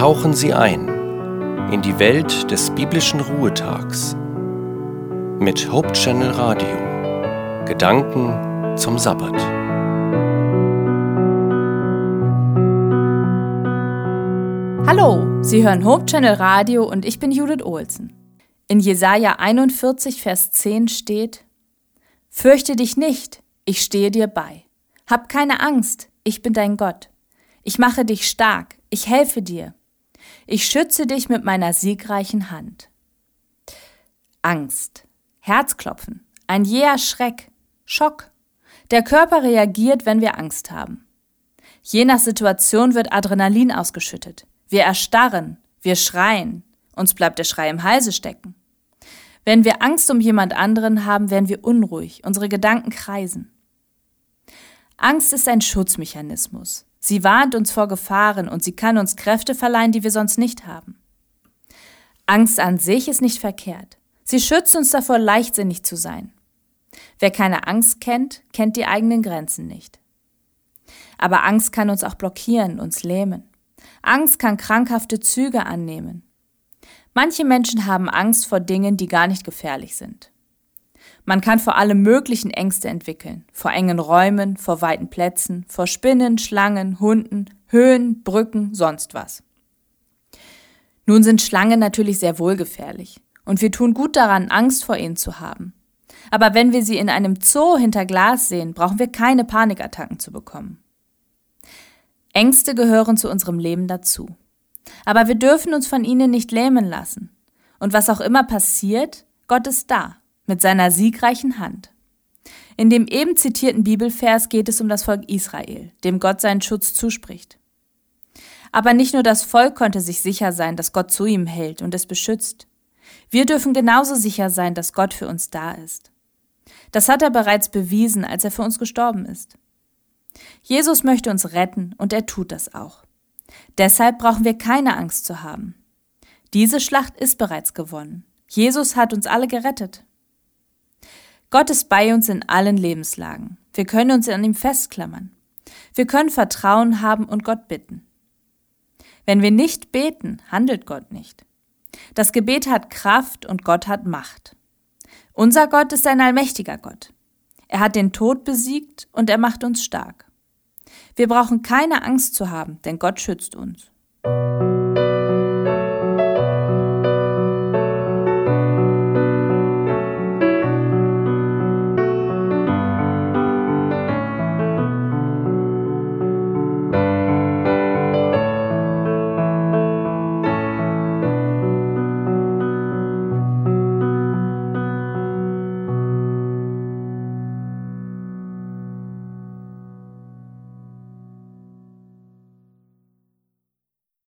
tauchen Sie ein in die Welt des biblischen Ruhetags mit Hope Channel Radio. Gedanken zum Sabbat. Hallo, Sie hören Hope Channel Radio und ich bin Judith Olsen. In Jesaja 41, Vers 10 steht: Fürchte dich nicht, ich stehe dir bei. Hab keine Angst, ich bin dein Gott. Ich mache dich stark, ich helfe dir. Ich schütze dich mit meiner siegreichen Hand. Angst, Herzklopfen, ein jäher Schreck, Schock. Der Körper reagiert, wenn wir Angst haben. Je nach Situation wird Adrenalin ausgeschüttet. Wir erstarren, wir schreien, uns bleibt der Schrei im Halse stecken. Wenn wir Angst um jemand anderen haben, werden wir unruhig, unsere Gedanken kreisen. Angst ist ein Schutzmechanismus. Sie warnt uns vor Gefahren und sie kann uns Kräfte verleihen, die wir sonst nicht haben. Angst an sich ist nicht verkehrt. Sie schützt uns davor, leichtsinnig zu sein. Wer keine Angst kennt, kennt die eigenen Grenzen nicht. Aber Angst kann uns auch blockieren, uns lähmen. Angst kann krankhafte Züge annehmen. Manche Menschen haben Angst vor Dingen, die gar nicht gefährlich sind. Man kann vor allem möglichen Ängste entwickeln. Vor engen Räumen, vor weiten Plätzen, vor Spinnen, Schlangen, Hunden, Höhen, Brücken, sonst was. Nun sind Schlangen natürlich sehr wohlgefährlich. Und wir tun gut daran, Angst vor ihnen zu haben. Aber wenn wir sie in einem Zoo hinter Glas sehen, brauchen wir keine Panikattacken zu bekommen. Ängste gehören zu unserem Leben dazu. Aber wir dürfen uns von ihnen nicht lähmen lassen. Und was auch immer passiert, Gott ist da mit seiner siegreichen Hand. In dem eben zitierten Bibelvers geht es um das Volk Israel, dem Gott seinen Schutz zuspricht. Aber nicht nur das Volk konnte sich sicher sein, dass Gott zu ihm hält und es beschützt. Wir dürfen genauso sicher sein, dass Gott für uns da ist. Das hat er bereits bewiesen, als er für uns gestorben ist. Jesus möchte uns retten und er tut das auch. Deshalb brauchen wir keine Angst zu haben. Diese Schlacht ist bereits gewonnen. Jesus hat uns alle gerettet. Gott ist bei uns in allen Lebenslagen. Wir können uns an ihm festklammern. Wir können Vertrauen haben und Gott bitten. Wenn wir nicht beten, handelt Gott nicht. Das Gebet hat Kraft und Gott hat Macht. Unser Gott ist ein allmächtiger Gott. Er hat den Tod besiegt und er macht uns stark. Wir brauchen keine Angst zu haben, denn Gott schützt uns.